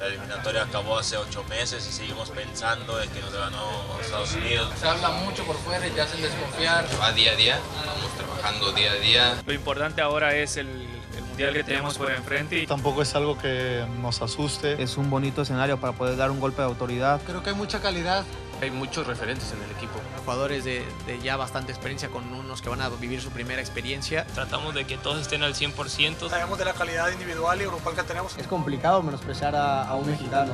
La eliminatoria acabó hace ocho meses y seguimos pensando en que nos ganó Estados Unidos. Se habla mucho por fuera y te hacen desconfiar. Va día a día, estamos trabajando día a día. Lo importante ahora es el, el mundial que tenemos por enfrente. Tampoco es algo que nos asuste. Es un bonito escenario para poder dar un golpe de autoridad. Creo que hay mucha calidad. Hay muchos referentes en el equipo. Jugadores de, de, ya bastante experiencia con unos que van a vivir su primera experiencia. Tratamos de que todos estén al 100%. Sabemos de la calidad individual y grupal que tenemos. Es complicado menospreciar a, a un mexicano.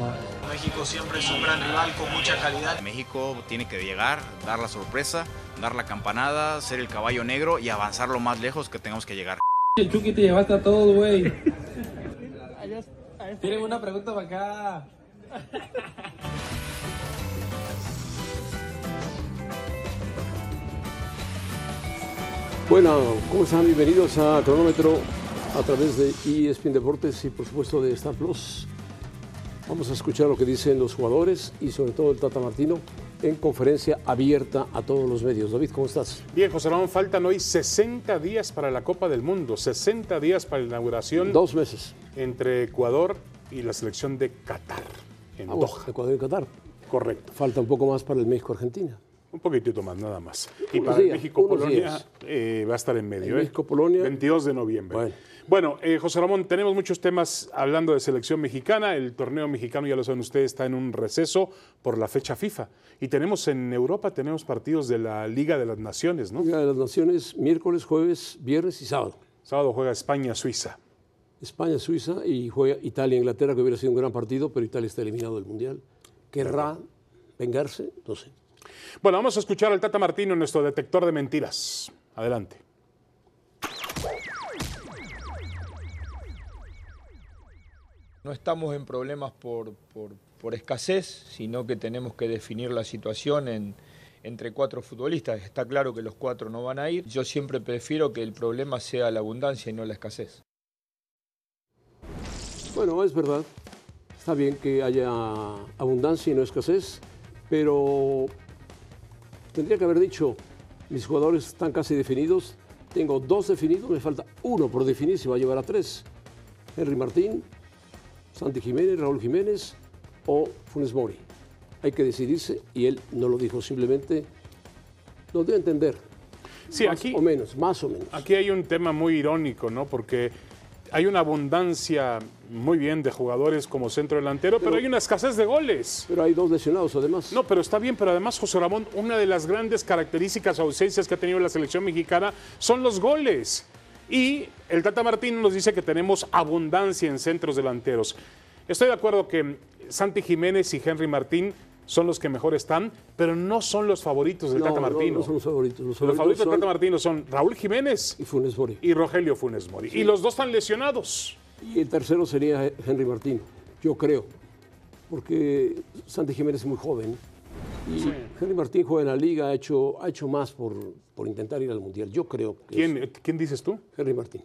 México siempre es un gran rival con mucha calidad. México tiene que llegar, dar la sorpresa, dar la campanada, ser el caballo negro y avanzar lo más lejos que tengamos que llegar. El Chucky te llevaste a todos, güey. Tienen una pregunta para acá. Bueno, ¿cómo están? Bienvenidos a Cronómetro a través de ESPN Deportes y por supuesto de Star Plus. Vamos a escuchar lo que dicen los jugadores y sobre todo el Tata Martino en conferencia abierta a todos los medios. David, ¿cómo estás? Bien, José Ramón, faltan hoy 60 días para la Copa del Mundo, 60 días para la inauguración. Dos meses. Entre Ecuador y la selección de Qatar, en Doha. Ecuador y Qatar. Correcto. Falta un poco más para el México-Argentina. Un poquitito más, nada más. Y para México-Polonia eh, va a estar en medio. ¿eh? México-Polonia. 22 de noviembre. Bueno. Bueno, eh, José Ramón, tenemos muchos temas hablando de selección mexicana. El torneo mexicano, ya lo saben ustedes, está en un receso por la fecha FIFA. Y tenemos en Europa, tenemos partidos de la Liga de las Naciones, ¿no? Liga de las Naciones, miércoles, jueves, viernes y sábado. Sábado juega España-Suiza. España, Suiza y juega Italia, Inglaterra, que hubiera sido un gran partido, pero Italia está eliminado del Mundial. ¿Querrá vengarse? No sé. Bueno, vamos a escuchar al Tata Martino, nuestro detector de mentiras. Adelante. No estamos en problemas por, por, por, escasez, sino que tenemos que definir la situación en, entre cuatro futbolistas. Está claro que los cuatro no van a ir. Yo siempre prefiero que el problema sea la abundancia y no la escasez. Bueno, es verdad. Está bien que haya abundancia y no escasez, pero tendría que haber dicho, mis jugadores están casi definidos, tengo dos definidos, me falta uno por definir, se va a llevar a tres. Henry Martín, Santi Jiménez, Raúl Jiménez o Funes Mori. Hay que decidirse y él no lo dijo, simplemente lo debe entender. Sí, más aquí, o menos, más o menos. Aquí hay un tema muy irónico, ¿no? Porque hay una abundancia muy bien de jugadores como centro delantero, pero, pero, hay una escasez de goles. Pero hay dos lesionados además. No, pero está bien, pero además José Ramón, una de las grandes características o ausencias que ha tenido la selección mexicana son los goles. Y el Tata Martín nos dice que tenemos abundancia en centros delanteros. Estoy de acuerdo que Santi Jiménez y Henry Martín son los que mejor están, pero no son los favoritos del no, Tata Martino. No, no son los favoritos. Los los favoritos, son... del Tata Martino son Raúl Jiménez y Funes Mori. Y Rogelio Funes Mori. Sí. Y los dos están lesionados. Y el tercero sería Henry Martín, yo creo, porque Santi Jiménez es muy joven. Y sí. Henry Martín juega en la liga, ha hecho, ha hecho más por, por intentar ir al Mundial. Yo creo que ¿Quién, es ¿Quién dices tú? Henry Martín.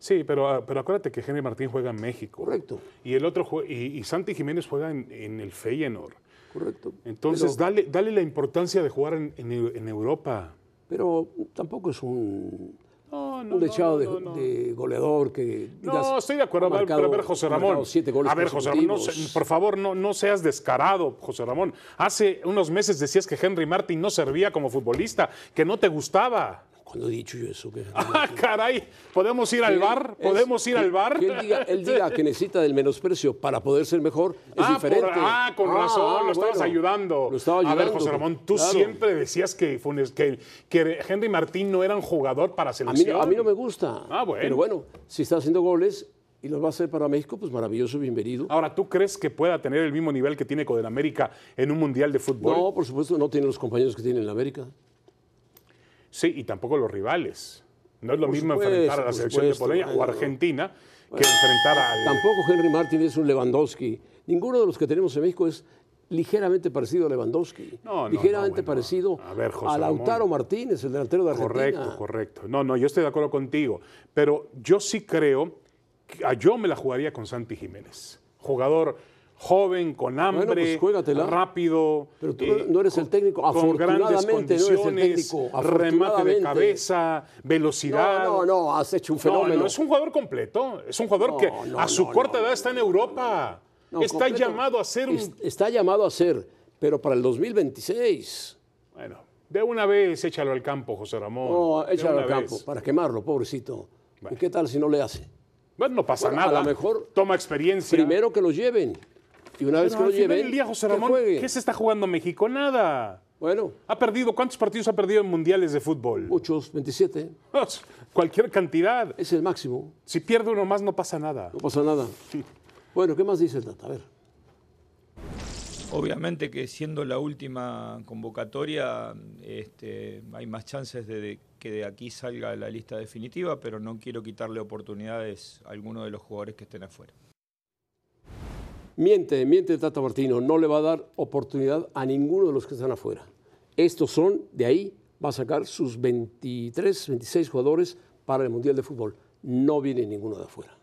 Sí, pero, pero acuérdate que Henry Martín juega en México. Correcto. Y el otro y, y Santi Jiménez juega en, en el Feyenoord. Correcto. Entonces, pero, dale, dale la importancia de jugar en, en, en Europa. Pero tampoco es un, no, no, un no, no, de, de, goleador que digas, no estoy de acuerdo marcado, a ver José Ramón. siete goles a ver José Ramón por favor no, no seas descarado José Ramón. Hace unos meses decías que Henry Martin no servía como futbolista que no te gustaba cuando he dicho yo eso? Que ah, caray, ¿podemos ir al bar? ¿Podemos ir al bar? Que él, diga, él, diga, que necesita del menosprecio para poder ser mejor es ah, diferente. Por, ah, con ah, razón, lo estabas bueno, ayudando. Lo estaba ayudando. A ver, José Ramón, tú claro. siempre decías que, que, que, Henry Martín no era un jugador para selección. A mí, a mí no me gusta. Ah, bueno. Pero bueno, si está haciendo goles y los va a hacer para México, pues maravilloso, bienvenido. Ahora, ¿tú crees que pueda tener el mismo nivel que tiene con el América en un Mundial de Fútbol? No, por supuesto, no tiene los compañeros que tiene en la América. Sí, y tampoco los rivales. No es lo por mismo supuesto, enfrentar a la selección supuesto, de Polonia bueno, o Argentina bueno, que enfrentar al... Tampoco Henry Martin es un Lewandowski. Ninguno de los que tenemos en México es ligeramente parecido a Lewandowski. No, no, ligeramente no, bueno, parecido a, ver, a Lautaro Ramón. Martínez, el delantero de Argentina. Correcto, correcto. No, no, yo estoy de acuerdo contigo. Pero yo sí creo que a yo me la jugaría con Santi Jiménez. Jugador joven, con hambre, bueno, pues rápido. Pero tú eh, no eres el técnico, con grandes condiciones, no técnico, remate de cabeza, velocidad. No, no, no, has hecho un fenómeno. No, no es un jugador completo, es un jugador no, que no, a su corta edad está en Europa. Está completo. llamado a ser un... Es- Está llamado a ser, pero para el 2026. Bueno, de una vez échalo al campo, José Ramón. No, échalo al campo para quemarlo, pobrecito. ¿Y qué tal si no le hace? Bueno, no pasa Bueno, nada. A lo mejor Toma experiencia. primero que lo lleven. Y una vez Pero que lo lleven, día, José que Ramón. ¿qué se está jugando México? Nada. Bueno, Ha perdido, ¿cuántos partidos ha perdido en mundiales de fútbol? muchos, 27. Cualquier cantidad. Es el máximo. Si pierde uno más, no pasa nada. No pasa nada. Bueno, ¿qué más dice el Tata? A ver. Obviamente que siendo la última convocatoria, este, hay más chances de, de que de aquí salga la lista definitiva, pero no quiero quitarle oportunidades a alguno de los jugadores que estén afuera. Miente, miente Tata Martino. No le va a dar oportunidad a ninguno de los que están afuera. Estos son, de ahí va a sacar sus 23, 26 jugadores para el Mundial de Fútbol. No viene ninguno de afuera.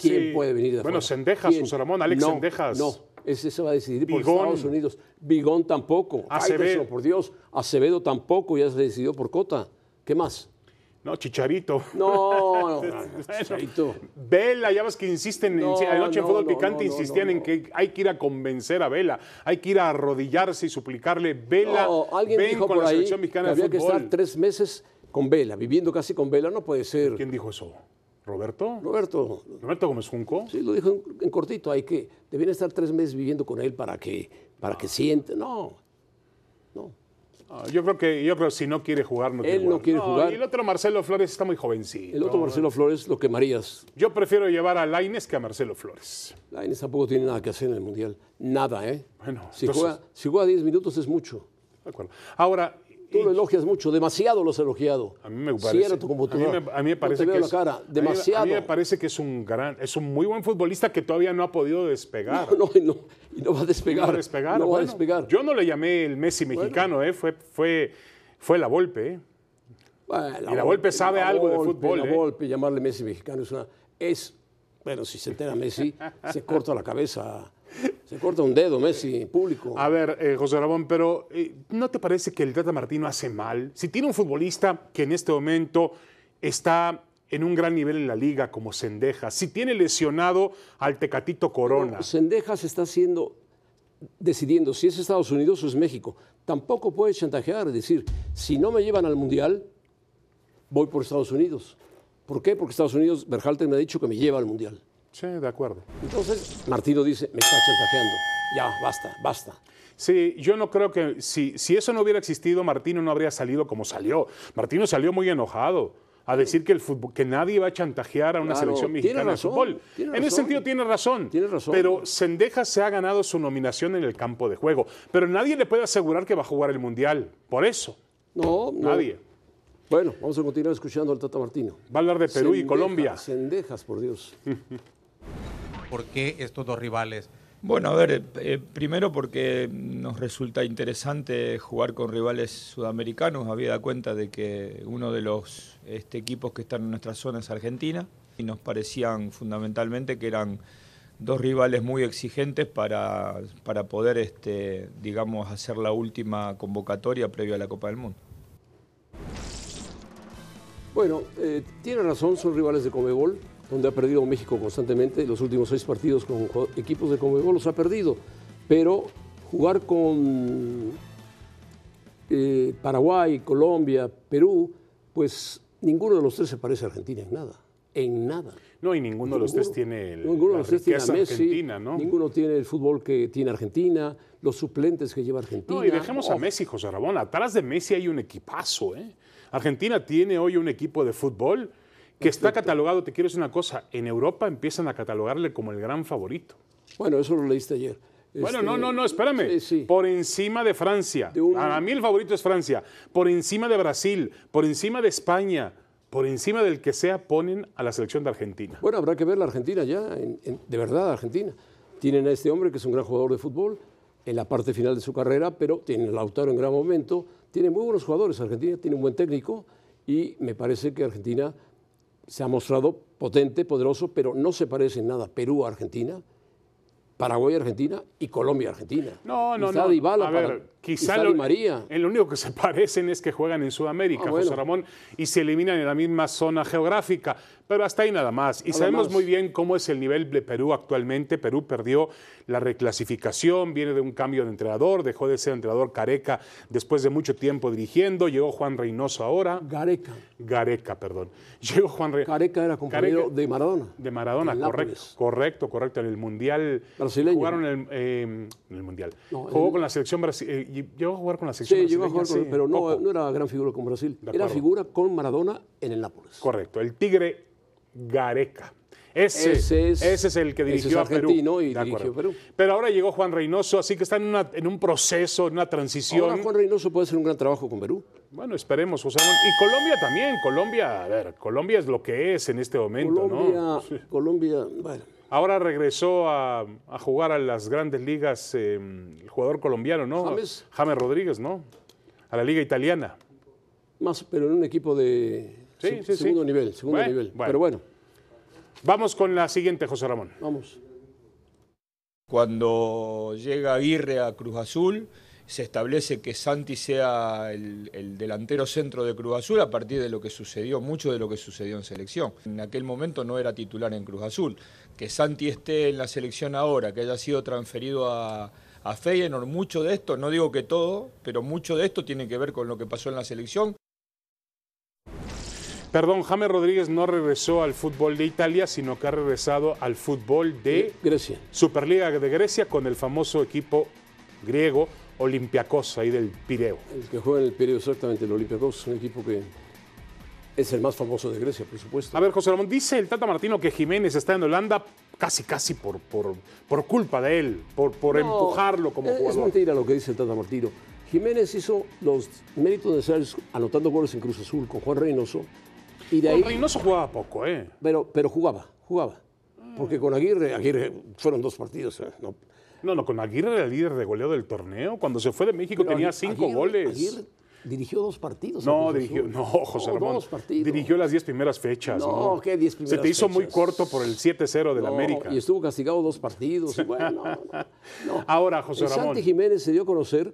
¿Quién Sí. puede venir de Bueno, afuera? Sendejas, ¿Quién? José Ramón, Alex no, Sendejas. No, ese se va a decidir por. Estados Unidos. Bigón tampoco. Acevedo. Faitelson, por Dios. Acevedo tampoco, ya se decidió por Cota. ¿Qué más? No, Chicharito. No, no, no, Bueno, Chicharito. Vela, ya ves que insisten, No, anoche en no, Fútbol no, Picante no, no, insistían no, en que hay que ir a convencer a Vela, hay que ir a arrodillarse y suplicarle, Vela, No, alguien ven dijo con por la ahí selección que mexicana de había que estar tres meses con Vela, viviendo casi con Vela. No puede ser. ¿Quién dijo eso? ¿Roberto? Roberto, ¿Roberto Gómez Junco? Sí, lo dijo en, en cortito, hay que, deben estar tres meses viviendo con él para que, para Ah. que siente. No, Ah, yo creo que yo creo que si no quiere jugar, no quiere Él no jugar. quiere jugar. Y el otro Marcelo Flores está muy jovencito. el otro Marcelo Flores lo quemarías. Yo prefiero llevar a Laines que a Marcelo Flores. Lainez tampoco tiene nada que hacer en el Mundial. Nada, ¿eh? Bueno, Si, entonces- juega, si juega 10 minutos es mucho. De acuerdo. Ahora, Tú lo elogias mucho, demasiado lo has elogiado. A mí me parece. Cierra tu computadora. A mí me, a mí me No parece te veo que la es- cara. a mí- Demasiado. A mí, me parece que es un gran, es un muy buen futbolista que todavía no ha podido despegar. No, no, y no va a despegar. No va a despegar. No va a despegar. Yo no le llamé el Messi mexicano, ¿eh? fue, fue, fue la Volpe. ¿eh? Bueno, Y la Volpe sabe algo de fútbol, La ¿eh? Volpe, llamarle Messi mexicano es una. Es, bueno, si se entera Messi, se corta la cabeza. Se corta un dedo, Messi, público. A ver, eh, José Ramón, pero eh, ¿no te parece que el Tata Martino hace mal? Si tiene un futbolista que en este momento está en un gran nivel en la liga como Sendeja, si tiene lesionado al Tecatito Corona, Sendejas está haciendo, decidiendo si es Estados Unidos o es México. Tampoco puede chantajear, es decir, si no me llevan al Mundial, voy por Estados Unidos. ¿Por qué? Porque Estados Unidos, Berhalter me ha dicho que me lleva al Mundial. Sí, de acuerdo. Entonces, Martino dice, me está chantajeando. Ya, basta, basta. Sí, yo no creo que si, si eso no hubiera existido, Martino no habría salido como salió. Martino salió muy enojado a decir que, el fútbol, que nadie va a chantajear a una Claro, selección mexicana de fútbol. En ese sentido tiene razón. Tiene razón. Pero Sendeja se ha ganado su nominación en el campo de juego. Pero nadie le puede asegurar que va a jugar el Mundial. Por eso. No, no. Nadie. Bueno, vamos a continuar escuchando al Tata Martino. Va a hablar de Perú y Colombia. Cendejas, por Dios. ¿Por qué estos dos rivales? Bueno, a ver, eh, primero porque nos resulta interesante jugar con rivales sudamericanos, habida cuenta de que uno de los este, equipos que están en nuestra zona es Argentina y nos parecían fundamentalmente que eran dos rivales muy exigentes para, para poder, este, digamos, hacer la última convocatoria previo a la Copa del Mundo. Bueno, eh, tiene razón, son rivales de Comebol, donde ha perdido México constantemente. Los últimos seis partidos con equipos de Comebol los ha perdido. Pero jugar con eh, Paraguay, Colombia, Perú, pues ninguno de los tres se parece a Argentina en nada. En nada. No, y ninguno de los tres tiene el, Ninguno de la los tres tiene a riqueza Messi, argentina, ¿no? ninguno tiene el fútbol que tiene Argentina, los suplentes que lleva Argentina. No, y dejemos a Oh, Messi, José Ramón. Atrás de Messi hay un equipazo. ¿eh? Argentina tiene hoy un equipo de fútbol que está catalogado, te quiero decir una cosa, en Europa empiezan a catalogarle como el gran favorito. Bueno, eso lo leíste ayer. Bueno, Este, no, no, no, espérame. sí, sí. Por encima de Francia. A mí el favorito es Francia. Por encima de Brasil, por encima de España, por encima del que sea, ponen a la selección de Argentina. Bueno, habrá que ver la Argentina ya, en- en- de verdad, Argentina. Tienen a este hombre que es un gran jugador de fútbol en la parte final de su carrera, pero tienen a Lautaro en gran momento. Tiene muy buenos jugadores. Argentina tiene un buen técnico y me parece que Argentina se ha mostrado potente, poderoso, pero no se parece en nada Perú a Argentina, Paraguay a Argentina y Colombia a Argentina. No, no, Está no. Dybala a para- ver, quizá lo, María. en lo único que se parecen es que juegan en Sudamérica, Ah, bueno. José Ramón, y se eliminan en la misma zona geográfica. Pero hasta ahí nada más. Y Nada sabemos más. muy bien cómo es el nivel de Perú actualmente. Perú perdió la reclasificación, viene de un cambio de entrenador, dejó de ser entrenador Careca después de mucho tiempo dirigiendo, llegó Juan Reynoso ahora. Gareca. Gareca, perdón. Llegó Juan Reynoso. Careca era compañero de Maradona. De Maradona, correcto, correcto, correcto. En el Mundial. Brasileño. Jugaron el, eh, en el Mundial. No, Jugó con la selección brasileña. llegó a jugar con la selección Sí, llegó a jugar brasileña, con sí, pero no, no era gran figura con Brasil. Era figura con Maradona en el Nápoles. Correcto, el Tigre Gareca. Ese, Ese es- ese es el que dirigió es a Perú. y dirigió. Pero ahora llegó Juan Reynoso, así que está en, una- en un proceso, en una transición. Ahora Juan Reynoso puede hacer un gran trabajo con Perú. Bueno, esperemos, José Ramón. Y Colombia también. Colombia, a ver, Colombia es lo que es en este momento, Colombia, ¿no? Sí. Colombia, bueno, Ahora regresó a, a jugar a las grandes ligas eh, el jugador colombiano, ¿no? James. James Rodríguez, ¿no? A la liga italiana. más, pero en un equipo de Sí, sí, sí. segundo nivel, segundo Bueno, nivel. bueno. Pero bueno, Vamos con la siguiente, José Ramón. vamos. Cuando llega Aguirre a Cruz Azul, se establece que Santi sea el, el delantero centro de Cruz Azul a partir de lo que sucedió, mucho de lo que sucedió en selección. En aquel momento no era titular en Cruz Azul. Que Santi esté en la selección ahora, que haya sido transferido a, a Feyenoord, mucho de esto, no digo que todo, pero mucho de esto tiene que ver con lo que pasó en la selección. Perdón, James Rodríguez no regresó al fútbol de Italia, sino que ha regresado al fútbol de Grecia. Superliga de Grecia con el famoso equipo griego Olympiacos, ahí del Pireo. El que juega en el Pireo exactamente, el Olympiacos, un equipo que es el más famoso de Grecia, por supuesto. A ver, José Ramón, dice el Tata Martino que Jiménez está en Holanda casi, casi por, por, por culpa de él, por, por No, empujarlo como es, Es jugador. mentira lo que dice el Tata Martino. Jiménez hizo los méritos necesarios anotando goles en Cruz Azul con Juan Reynoso. Y de ahí, Con Reynoso jugaba poco, ¿eh? pero, pero jugaba, jugaba. Porque con Aguirre, Aguirre fueron dos partidos. ¿eh? No, No, no, con Aguirre era el líder de goleo del torneo. Cuando se fue de México pero tenía cinco Aguirre- goles. Aguirre dirigió dos partidos. No, dirigió, no, José Ramón. dos partidos. Dirigió las 10 primeras fechas. No, No, ¿qué 10 Se primeras te hizo muy corto por el 7-0 del No, América. Y estuvo castigado dos partidos. bueno, no, no, no. Ahora, José El Ramón. Santi Jiménez se dio a conocer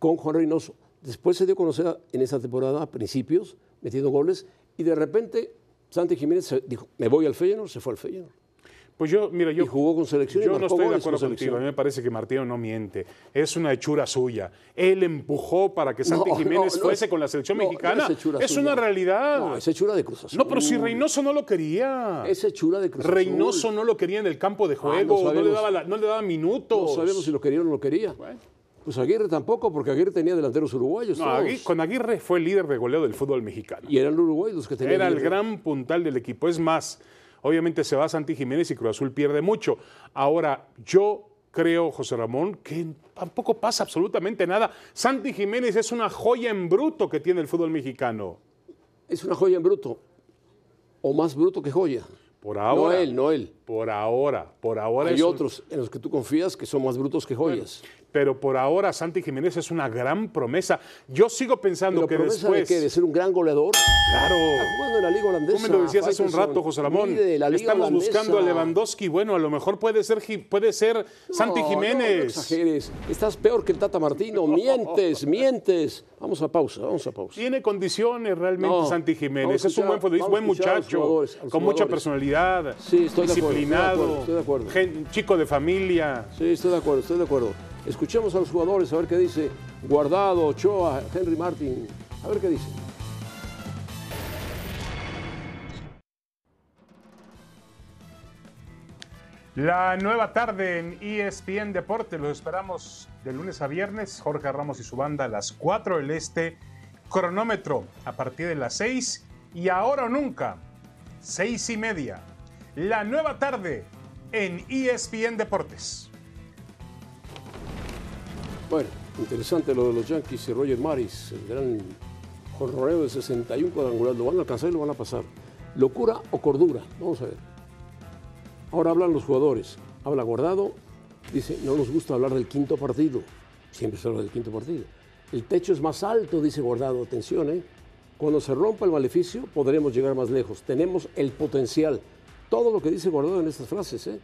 con Juan Reynoso. Después se dio a conocer en esta temporada, a principios, metiendo goles. Y de repente, Santi Jiménez se dijo, me voy al Feyenoord, se fue al Feyenoord. Pues yo, mira, yo. Y jugó con selección Yo no estoy de con acuerdo contigo. A mí me parece que Martino no miente. Es una hechura suya. Él empujó para que Santi No, Jiménez no, no fuese es- con la selección mexicana. es una realidad. No, es hechura de Cruz Azul. No, pero si Reynoso no lo quería. Es hechura de Cruz Azul. Reynoso no lo quería en el campo de Ah, juego, no, le daba la- no le daba minutos. No sabemos si lo quería o no lo quería. Pues Aguirre tampoco, porque Aguirre tenía delanteros uruguayos. No, con Aguirre fue el líder de goleo del fútbol mexicano. Y eran uruguayos los que tenían. Era el gran puntal del equipo. Es más, obviamente se va Santi Jiménez y Cruz Azul pierde mucho. Ahora, yo creo, José Ramón, que tampoco pasa absolutamente nada. Santi Jiménez es una joya en bruto que tiene el fútbol mexicano. Es una joya en bruto. O más bruto que joya. Por ahora. No él, no él. Por ahora, por ahora Hay es un- otros en los que tú confías que son más brutos que joyas. Pero por ahora Santi Jiménez es una gran promesa. Yo sigo pensando Pero que promesa después. de qué? De ser un gran goleador. Claro. Está jugando en la Liga Holandesa. Tú me lo decías hace un rato, José Ramón. Mide la Liga Estamos holandesa. buscando a Lewandowski. Bueno, a lo mejor puede ser, puede ser Santi No, Jiménez. No, exageres. Estás peor que el Tata Martino. Mientes, mientes. Vamos a pausa, vamos a pausa. Tiene condiciones realmente No. Santi Jiménez. Es un buen futbolista, buen muchacho, jugadores, con mucha personalidad, Sí, estoy disciplinado, de acuerdo, estoy de acuerdo. chico de familia. Sí, estoy de acuerdo, estoy de acuerdo. Escuchemos a los jugadores a ver qué dice Guardado, Ochoa, Henry Martin. A ver qué dice. La nueva tarde en ESPN Deporte, los esperamos de lunes a viernes. Jorge Ramos y su banda a las 4 del Este. Cronómetro a partir de las 6 y ahora o nunca, 6 y media. La nueva tarde en ESPN Deportes. Bueno, interesante lo de los Yankees y Roger Maris, el gran jorroneo de 61 cuadrangulares. Lo van a alcanzar y lo van a pasar. ¿Locura o cordura? Vamos a ver. Ahora hablan los jugadores. Habla Guardado. Dice, no nos gusta hablar del quinto partido. Siempre se habla del quinto partido. El techo es más alto, dice Guardado. Atención, ¿eh? Cuando se rompa el maleficio, podremos llegar más lejos. Tenemos el potencial. Todo lo que dice Guardado en estas frases, ¿eh?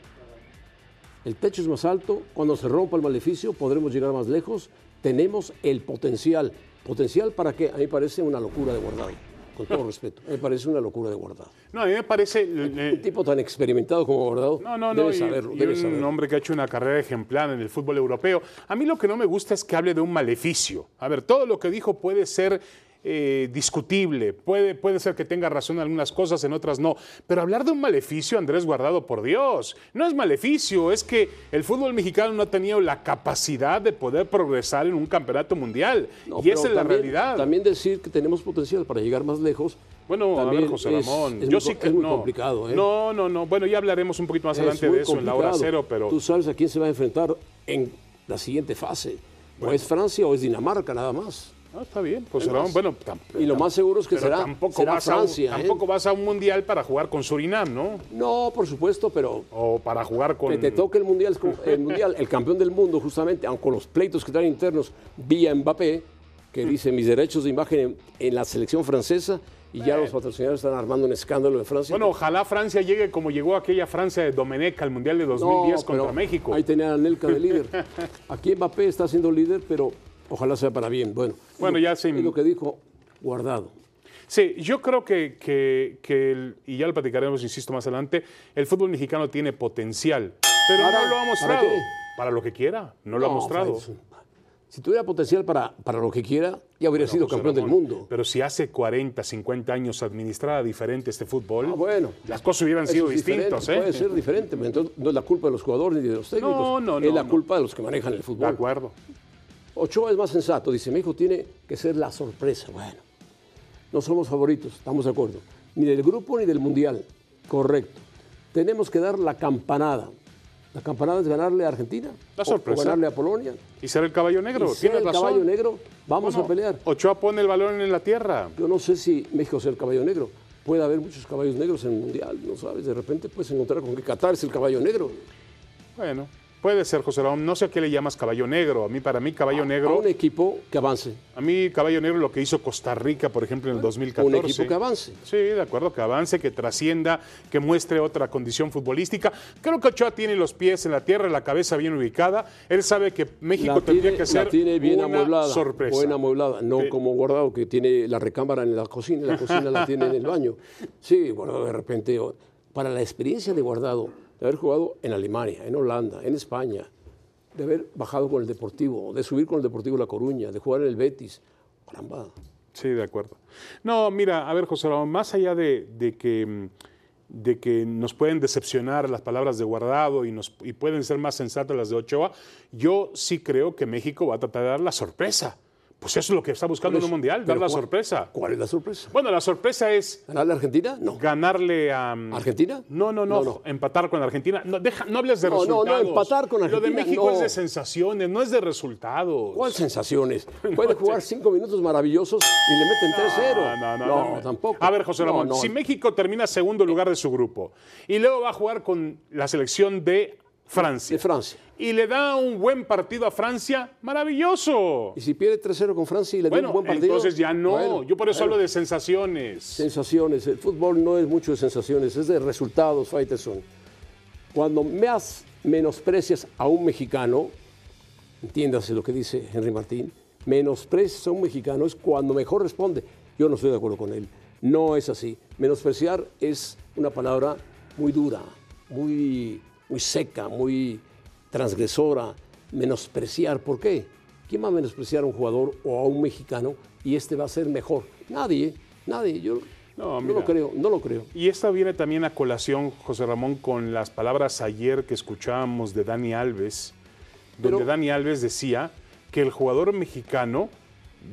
El techo es más alto, cuando se rompa el maleficio podremos llegar más lejos, tenemos el potencial. ¿Potencial para qué? A mí parece una locura de guardado. con todo respeto. Me parece una locura de guardado. No, a mí me parece... Un tipo tan experimentado como guardado No, no, no. debe y- saberlo. y debe un saberlo. hombre que ha hecho una carrera ejemplar en el fútbol europeo. A mí lo que no me gusta es que hable de un maleficio. A ver, todo lo que dijo puede ser eh, discutible, puede, puede ser que tenga razón en algunas cosas, en otras no. Pero hablar de un maleficio, Andrés Guardado, por Dios, no es maleficio, es que el fútbol mexicano no ha tenido la capacidad de poder progresar en un campeonato mundial. No, y esa es la también- realidad. También decir que tenemos potencial para llegar más lejos. Bueno, a también ver, José Ramón, es yo muy sí que es muy no. complicado. ¿eh? No, no, no. Bueno, ya hablaremos un poquito más adelante de eso en la hora cero, pero. Tú sabes a quién se va a enfrentar en la siguiente fase. O es Francia o es Dinamarca, nada más. Ah, está bien, José Es Ramón. más, Bueno, y lo más seguro es que será, tampoco será vas a un- Francia. ¿eh? tampoco vas a un mundial para jugar con Surinam, ¿no? No, por supuesto, pero O para jugar con. que te toque el mundial, el mundial, el campeón del mundo, justamente, aunque los pleitos que traen internos vía Mbappé, que dice mis derechos de imagen en, en la selección francesa, y ya los patrocinadores están armando un escándalo en Francia. Bueno, ojalá Francia llegue como llegó aquella Francia de Domenech al mundial de 2010 No, contra México. Ahí tenía a Nelka de líder. Aquí Mbappé está siendo líder, pero ojalá sea para bien. Bueno, Bueno, es ya es lo que dijo Guardado. Sí, yo creo que, que- que el- y ya lo platicaremos, insisto, más adelante, el fútbol mexicano tiene potencial, pero ¿Para- no lo ha para mostrado. qué? Para lo que quiera, no, lo ha mostrado. Si tuviera potencial para, para lo que quiera, ya hubiera sido José campeón del mundo. Pero si hace 40, 50 años administraba diferente este fútbol, Ah, bueno. las cosas hubieran sido es distintas. ¿eh? Puede ser diferente, entonces no es la culpa de los jugadores ni de los técnicos. No, no, Es no, la no. culpa de los que manejan el De fútbol. acuerdo. Ochoa es más sensato, dice, México tiene que ser la sorpresa. Bueno, no somos favoritos, estamos de acuerdo. Ni del grupo ni del mundial. Correcto. Tenemos que dar la campanada. La campanada es ganarle a Argentina. La sorpresa. O, ganarle a Polonia. Y ser el caballo negro, Y ser el razón. caballo negro, vamos Bueno, a pelear. Ochoa pone el balón en la tierra. Yo no sé si México sea el caballo negro. Puede haber muchos caballos negros en el mundial, no sabes. De repente puedes encontrar con que Qatar es el caballo negro. Bueno, puede ser, José Ramón. No sé a qué le llamas caballo negro. A mí, para mí, caballo A negro. un equipo que avance. A mí, caballo negro, lo que hizo Costa Rica, por ejemplo, en el 2014. Un equipo que avance. Sí, de acuerdo, que avance, que trascienda, que muestre otra condición futbolística. Creo que Ochoa tiene los pies en la tierra, la cabeza bien ubicada. Él sabe que México la tendría tiene, que ser la tiene bien una amueblada, sorpresa. buena amueblada, no como Guardado que tiene la recámara en la cocina, la cocina la tiene en el baño. Sí, Guardado de repente, para la experiencia de Guardado, de haber jugado en Alemania, en Holanda, en España, de haber bajado con el Deportivo, de subir con el Deportivo La Coruña, de jugar en el Betis, caramba. Sí, de acuerdo. No, mira, a ver, José Ramón, más allá de, de que, de que nos pueden decepcionar las palabras de Guardado y, nos, y pueden ser más sensatas las de Ochoa, yo sí creo que México va a tratar de dar la sorpresa. Pues eso es lo que está buscando en un mundial, dar la ¿cuál- sorpresa. ¿Cuál es la sorpresa? Bueno, la sorpresa es ¿Ganarle a Argentina? No. ganarle a... mm, ¿Argentina? No, no, no, No, no. empatar con Argentina. No, deja, no hables de No, no, no, resultados. empatar con Lo de Argentina, México no. es de sensaciones, no es de resultados. ¿Cuál sensaciones? Puede jugar cinco minutos maravillosos y le meten 3-0. No, no, no, no. tampoco. A ver, José No, Ramón, no. si México termina segundo lugar de su grupo y luego va a jugar con la selección de Francia De Francia. y le da un buen partido a Francia, maravilloso. Y si pierde 3-0 con Francia y le da un buen partido. entonces ya no. bueno, Yo por eso bueno. hablo de sensaciones. Sensaciones. El fútbol no es mucho de sensaciones, es de resultados, Faitelson. Cuando más menosprecias a un mexicano, entiéndase lo que dice Henry Martín, menosprecias a un mexicano es cuando mejor responde. Yo no estoy de acuerdo con él. No es así. Menospreciar es una palabra muy dura, muy, muy seca, muy transgresora. Menospreciar, ¿por qué? ¿Quién va a menospreciar a un jugador o a un mexicano y este va a ser mejor? Nadie, nadie. Yo No, lo creo, no lo creo. Y esta viene también a colación, José Ramón, con las palabras ayer que escuchábamos de Dani Alves, donde Pero- Dani Alves decía que el jugador mexicano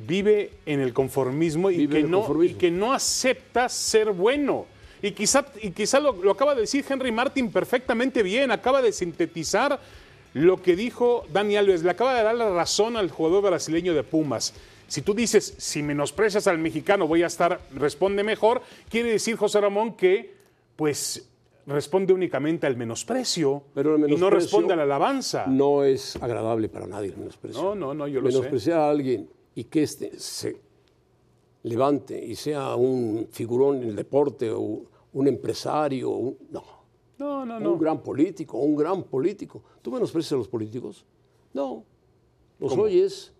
vive en el conformismo y, que, no, conformismo. y que no acepta ser bueno. Y quizá, y quizá lo, lo acaba de decir Henry Martin perfectamente bien, acaba de sintetizar lo que dijo Dani Alves, le acaba de dar la razón al jugador brasileño de Pumas. Si tú dices, si menosprecias al mexicano voy a estar, responde mejor, quiere decir José Ramón que, pues, responde únicamente al menosprecio, Pero y no responde a la alabanza. No es agradable para nadie el menosprecio. No, no, no, yo lo sé. Menospreciar a alguien y que éste se levante y sea un figurón en el deporte o un empresario, un- no. No, no, Un no. gran político, un gran político. ¿Tú menosprecias a los políticos? No. Los ¿Cómo? oyes.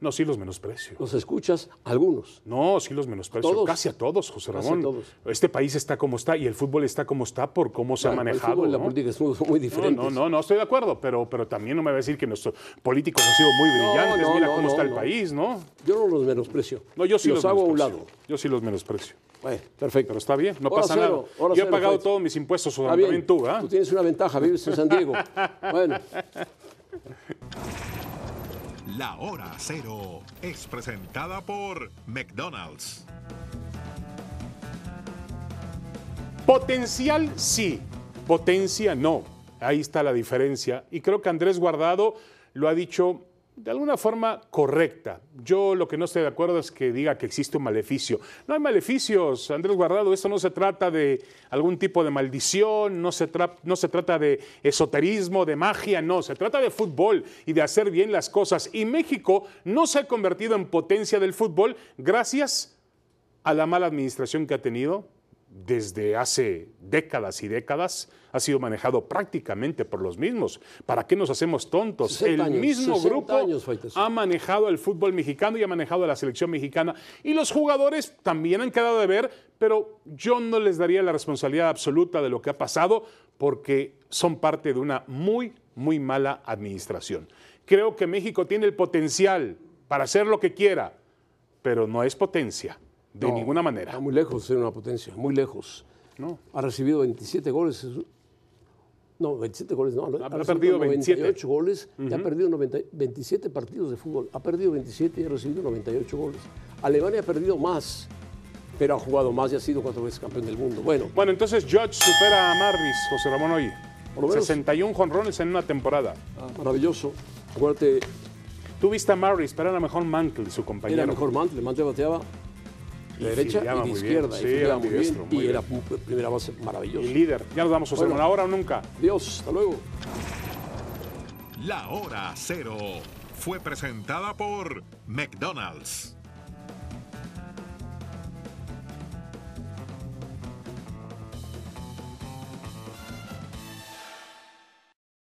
No, sí los menosprecio. ¿Los escuchas? Algunos. No, sí los menosprecio. ¿Todos? Casi a todos, José Casi Ramón. a todos. Este país está como está y el fútbol está como está por cómo se Bueno, ha el manejado. fútbol y la ¿no? política son muy diferentes. No, no, no, no, estoy de acuerdo, pero, pero también no me va a decir que nuestros políticos han sido muy No, brillantes. no, Mira no, cómo no, está el no. país, ¿no? Yo no los menosprecio. No, yo sí los, los hago a un lado. Yo sí los menosprecio. Bueno, perfecto. Pero está bien, no Hora pasa cero, nada. hora Yo he cero, pagado todos mis impuestos, Está también tú, ¿ah? Tú tienes una ventaja, vives en San Diego. bueno, La hora cero es presentada por McDonald's. Potencial sí, potencia no. Ahí está la diferencia. Y creo que Andrés Guardado lo ha dicho de alguna forma correcta. Yo lo que no estoy de acuerdo es que diga que existe un maleficio. No hay maleficios, Andrés Guardado. Esto no se trata de algún tipo de maldición, no se, no se trata de esoterismo, de magia, no. Se trata de fútbol y de hacer bien las cosas. Y México no se ha convertido en potencia del fútbol gracias a la mala administración que ha tenido desde hace décadas y décadas ha sido manejado prácticamente por los mismos. ¿Para qué nos hacemos tontos? 60 el años, mismo 60 grupo años, ha manejado el fútbol mexicano y ha manejado la selección mexicana. Y los jugadores también han quedado de ver, pero yo no les daría la responsabilidad absoluta de lo que ha pasado porque son parte de una muy, muy mala administración. Creo que México tiene el potencial para hacer lo que quiera, pero no es potencia, de No, ninguna manera. Está muy lejos de ser una potencia, muy lejos. No. Ha recibido 27 goles. es- No, 27 goles no. Ha perdido 27. 98 goles y ha perdido 90 27 partidos de fútbol. Ha perdido 27 y ha recibido 98 goles. Alemania ha perdido más, pero ha jugado más y ha sido cuatro veces campeón del mundo. Bueno, Bueno, entonces Judge supera a Marris, José Ramón hoy. Por lo menos- 61 jonrones en una temporada. maravilloso. Acuérdate, Tú viste a Marris, pero era mejor Mantle, su compañero. era mejor Mantle. Mantle bateaba de derecha y de muy bien. izquierda. Sí, y era muy bien. ambidiestro, muy Y era un- primera base maravilloso. Y líder. Ya nos vamos, José Bueno. Ramón. Ahora o nunca. Dios, hasta luego. La hora cero fue presentada por McDonald's.